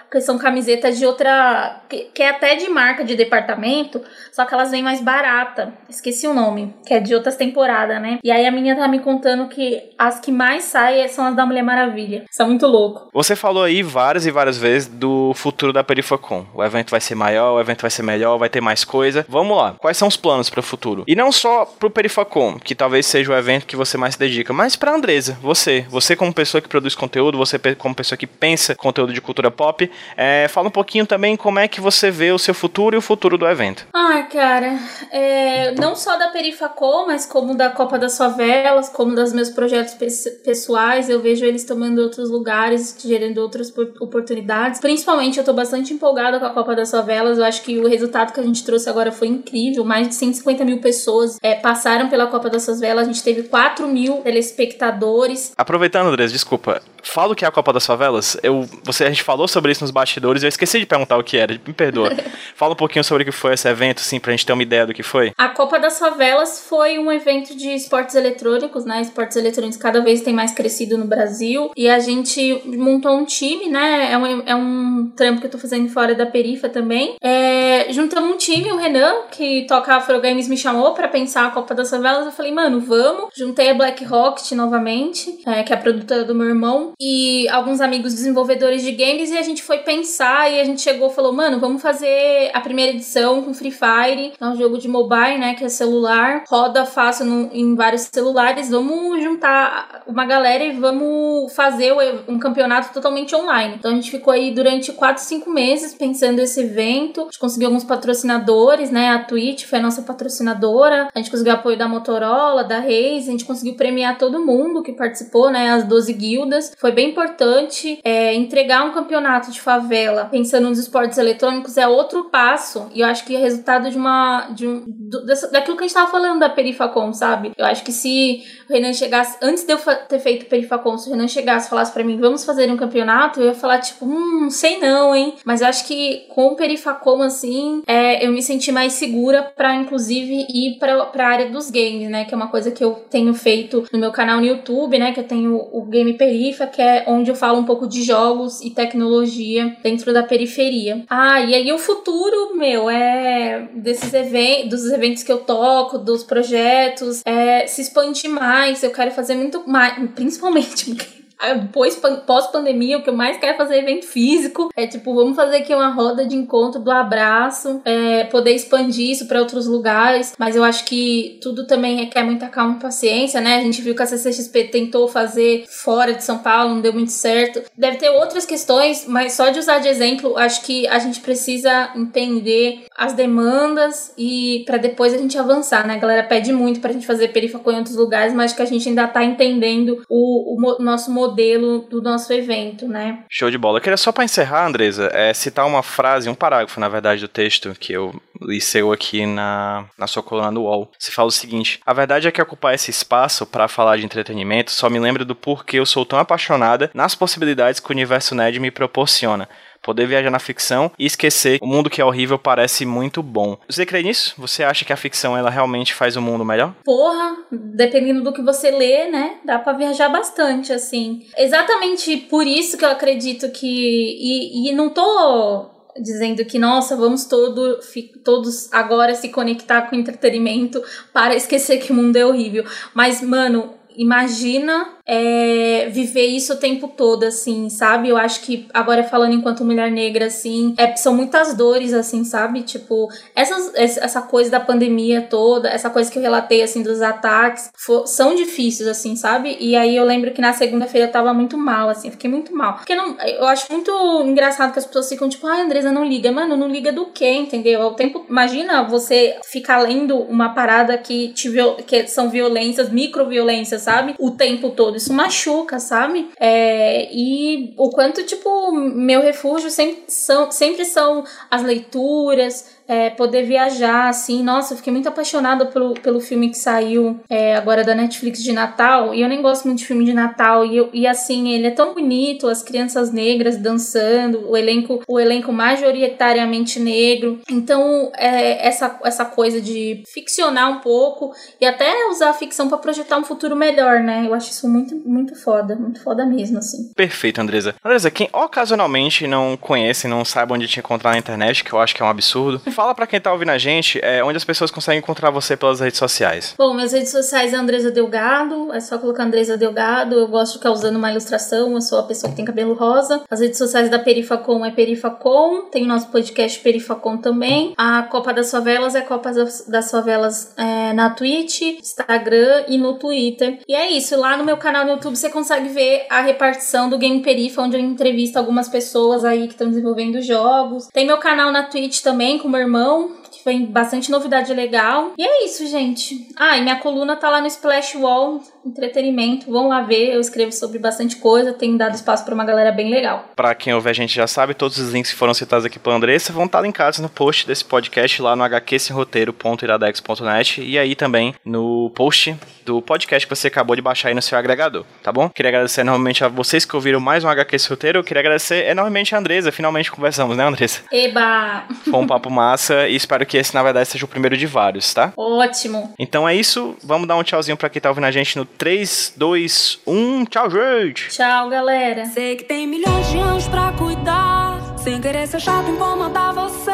porque são camisetas de outra. Que, que, é até de marca de departamento, só que elas vêm mais barata. Esqueci o nome, que é de outras temporadas, né? E aí a menina tá me contando que as que mais saem são as da Mulher Maravilha. Isso é muito louco. Você falou aí várias e várias vezes do futuro da Perifacom. O evento vai ser maior, o evento vai ser melhor, vai ter mais coisa. Vamos lá. Quais são os planos para o futuro? E não só pro Perifacom, que talvez seja o evento que você mais se dedica, mas pra Andresa, você. Você como pessoa que produz conteúdo, você como pessoa que pensa conteúdo de cultura pop. É, fala um pouquinho também como é que você vê o seu futuro e o futuro do evento. Ah, cara, é, não só da Perifacô, mas como da Copa das Favelas, como dos meus projetos pessoais, eu vejo eles tomando outros lugares, gerando outras oportunidades. Principalmente, eu tô bastante empolgada com a Copa das Favelas. Eu acho que o resultado que a gente trouxe agora foi incrível. Mais de 150 mil pessoas é, passaram pela Copa das Favelas. A gente teve 4 mil telespectadores. Aproveitando, Andrés, desculpa. Fala o que é a Copa das Favelas. Eu, você, a gente falou sobre isso nos bastidores, eu esqueci de perguntar o que era, me perdoa. [LAUGHS] Fala um pouquinho sobre o que foi esse evento, sim, pra gente ter uma ideia do que foi. A Copa das Favelas foi um evento de esportes eletrônicos, né? Esportes eletrônicos cada vez tem mais crescido no Brasil. E a gente montou um time, né? É um, é um trampo que eu tô fazendo fora da perifa também. É, juntamos um time, o Renan, que toca Afro Games, me chamou para pensar a Copa das Favelas. Eu falei, mano, vamos. Juntei a Black Rocket novamente, é, que é a produtora do meu irmão, e alguns amigos desenvolvedores de games e a gente foi pensar e a gente chegou e falou, mano, vamos fazer a primeira edição com Free Fire, é um jogo de mobile, né, que é celular, roda fácil no, em vários celulares, vamos juntar uma galera e vamos fazer um campeonato totalmente online. Então a gente ficou aí durante 4, 5 meses pensando esse evento, a gente conseguiu alguns patrocinadores, né, a Twitch foi a nossa patrocinadora, a gente conseguiu apoio da Motorola, da Reis, a gente conseguiu premiar todo mundo que participou, né, as 12 guildas, foi bem importante é, entregar um campeonato de favela, pensando nos esportes eletrônicos, é outro passo. E eu acho que é resultado de uma. De um, do, dessa, daquilo que a gente tava falando da Perifacom, sabe? Eu acho que se o Renan chegasse. Antes de eu ter feito Perifacom, se o Renan chegasse e falasse para mim, vamos fazer um campeonato, eu ia falar, tipo, hum, sei não, hein? Mas acho que com o Perifacom, assim, é, eu me senti mais segura para inclusive, ir pra, pra área dos games, né? Que é uma coisa que eu tenho feito no meu canal no YouTube, né? Que eu tenho o Game Perifa, que é onde eu falo um pouco de jogos e tecnologia dentro da periferia. Ah, e aí o futuro, meu, é desses eventos, dos eventos que eu toco, dos projetos, é se expandir mais. Eu quero fazer muito mais, principalmente [LAUGHS] depois, pós-pandemia, o que eu mais quero é fazer evento físico. É tipo, vamos fazer aqui uma roda de encontro do abraço, é, poder expandir isso para outros lugares. Mas eu acho que tudo também requer muita calma e paciência, né? A gente viu que a CCXP tentou fazer fora de São Paulo, não deu muito certo. Deve ter outras questões, mas só de usar de exemplo, acho que a gente precisa entender as demandas e para depois a gente avançar, né? A galera pede muito pra gente fazer perifaco em outros lugares, mas que a gente ainda tá entendendo o, o nosso modelo modelo do nosso evento, né? Show de bola. Eu queria só para encerrar, Andresa, é, citar uma frase, um parágrafo, na verdade, do texto que eu li seu aqui na, na sua coluna do UOL. Você fala o seguinte: A verdade é que ocupar esse espaço para falar de entretenimento só me lembra do porquê eu sou tão apaixonada nas possibilidades que o universo nerd me proporciona Poder viajar na ficção e esquecer o mundo que é horrível parece muito bom. Você crê nisso? Você acha que a ficção ela realmente faz o mundo melhor? Porra, dependendo do que você lê, né? Dá para viajar bastante, assim. Exatamente por isso que eu acredito que. E, e não tô dizendo que, nossa, vamos todo, todos agora se conectar com entretenimento para esquecer que o mundo é horrível. Mas, mano, imagina é, viver isso o tempo todo, assim, sabe? Eu acho que, agora falando enquanto mulher negra, assim, é, são muitas dores, assim, sabe? Tipo, essas, essa coisa da pandemia toda, essa coisa que eu relatei, assim, dos ataques, for, são difíceis, assim, sabe? E aí eu lembro que na segunda-feira eu tava muito mal, assim, fiquei muito mal. Porque não, eu acho muito engraçado que as pessoas ficam tipo, ah, Andresa, não liga. Mano, não liga do quê, entendeu? O tempo, imagina você ficar lendo uma parada que, te, que são violências, microviolências, sabe? O tempo todo isso machuca, sabe? É, e o quanto, tipo, meu refúgio sempre são, sempre são as leituras, é, poder viajar, assim. Nossa, eu fiquei muito apaixonada pelo, pelo filme que saiu é, agora da Netflix de Natal. E eu nem gosto muito de filme de Natal. E, e assim, ele é tão bonito, as crianças negras dançando, o elenco, o elenco majoritariamente negro. Então, é, essa, essa coisa de ficcionar um pouco e até usar a ficção para projetar um futuro melhor, né? Eu acho isso muito, muito foda, muito foda mesmo, assim. Perfeito, Andresa. Andresa, quem ocasionalmente não conhece, não sabe onde te encontrar na internet, que eu acho que é um absurdo, [LAUGHS] Fala para quem tá ouvindo a gente é, onde as pessoas conseguem encontrar você pelas redes sociais. Bom, minhas redes sociais é Andresa Delgado, é só colocar Andresa Delgado. Eu gosto de ficar usando uma ilustração, eu sou a pessoa que tem cabelo rosa. As redes sociais da Perifacom é Perifacom, tem o nosso podcast Perifacom também. A Copa das Favelas é Copa das Favelas é, na Twitch, Instagram e no Twitter. E é isso, lá no meu canal no YouTube você consegue ver a repartição do Game Perifa, onde eu entrevisto algumas pessoas aí que estão desenvolvendo jogos. Tem meu canal na Twitch também, com meu irmão, vem bastante novidade legal. E é isso, gente. Ah, e minha coluna tá lá no Splash Wall, entretenimento. Vão lá ver, eu escrevo sobre bastante coisa, tenho dado espaço para uma galera bem legal. Para quem ouve a gente já sabe, todos os links que foram citados aqui pela Andressa vão estar linkados no post desse podcast lá no hqsemroteiro.iradex.net e aí também no post do podcast que você acabou de baixar aí no seu agregador, tá bom? Queria agradecer enormemente a vocês que ouviram mais um HQ Esse Roteiro. Eu queria agradecer enormemente a Andresa. Finalmente conversamos, né, Andresa? Eba! Foi um papo massa e espero que esse, na verdade, seja o primeiro de vários, tá? Ótimo! Então é isso. Vamos dar um tchauzinho pra quem tá ouvindo a gente no 3, 2, 1. Tchau, gente! Tchau, galera! Sei que tem milhões de anos pra cuidar. Sem querer ser chato, incomodar você.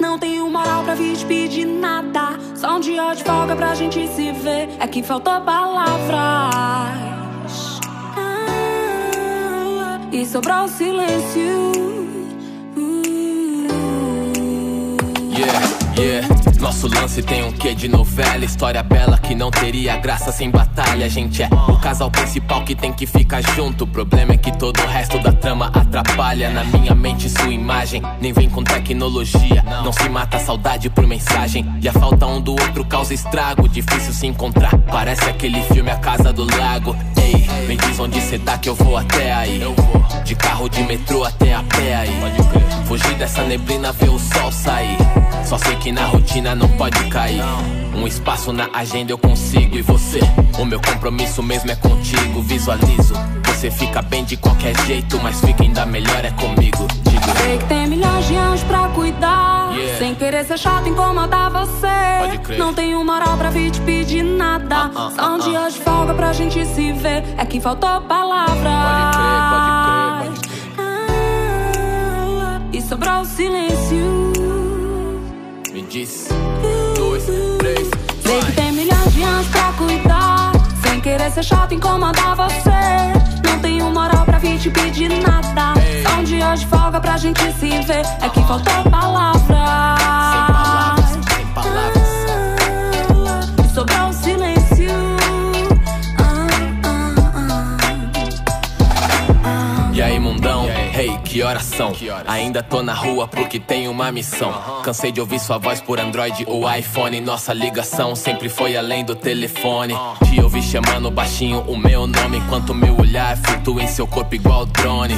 Não tenho moral pra vir te pedir nada. Só um dia de folga pra gente se ver. É que faltou palavras. Ah, e sobrou silêncio. Uh. Yeah, yeah. Nosso lance tem um quê de novela, história bela que não teria graça sem batalha. A gente é o casal principal que tem que ficar junto. O problema é que todo o resto da trama atrapalha. Na minha mente, sua imagem nem vem com tecnologia. Não se mata a saudade por mensagem. E a falta um do outro causa estrago. Difícil se encontrar, parece aquele filme A Casa do Lago. Ei, me diz onde cê tá que eu vou até aí. De carro, de metrô até a pé aí. Fugir dessa neblina, ver o sol sair. Só sei que na rotina não pode cair. Um espaço na agenda eu consigo. E você? O meu compromisso mesmo é contigo. Visualizo. Você fica bem de qualquer jeito, mas fica ainda melhor é comigo. Digo. Sei que tem milhões de anos pra cuidar. Yeah. Sem querer ser chato, incomodar você. Não tenho moral pra vir te pedir nada. Uh -uh, Só um uh dia de folga pra gente se ver. É que faltou palavras. Pode crer, pode crer, pode crer. Ah, e sobrou silêncio. Me diz. Dois, três, Sei que tem milhões de anos pra cuidar. Sem querer ser chato, incomodar você. Não tenho moral pra vir te pedir nada. Ei. Só um dia de folga pra gente se ver. É que faltou palavras. Sem palavras, sem palavras. Hey, que horas são? Ainda tô na rua porque tenho uma missão. Cansei de ouvir sua voz por Android ou iPhone. Nossa ligação sempre foi além do telefone. Te ouvi chamando baixinho o meu nome. Enquanto meu olhar flutua em seu corpo igual drone.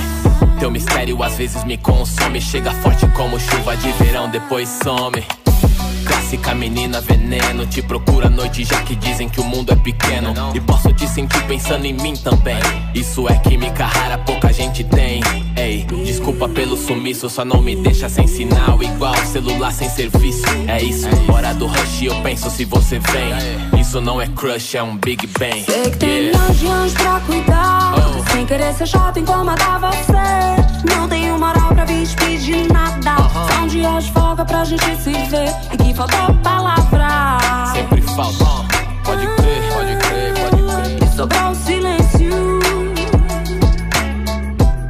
Teu mistério às vezes me consome. Chega forte como chuva de verão, depois some. Clássica menina veneno. Te procura à noite já que dizem que o mundo é pequeno. E posso te sentir pensando em mim também. Isso é química rara, pouca gente tem. Ei, desculpa pelo sumiço, só não me deixa sem sinal. Igual celular sem serviço. É isso, hora do rush, eu penso se você vem. Isso não é crush, é um Big Bang. Sei que tem milhões de anos pra cuidar. Oh. Sem querer ser chato, incomodar você. Não tenho moral pra vir pedir nada. Uh -huh. São dias folga pra gente se ver. E que palavra. Sempre falta. Pode crer, pode crer, pode crer. E sobrou o silêncio.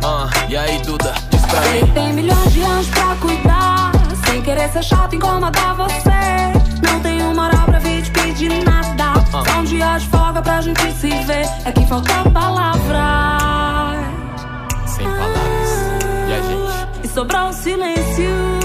Uh, e aí, Duda, diz pra mim. que tem milhões de anos pra cuidar. Sem querer ser chato, incomodar você. Não tenho moral pra vir te pedir nada. -huh. São dias de folga pra gente se ver. É que faltou palavras. Sem palavras. E a gente? E sobrou o silêncio.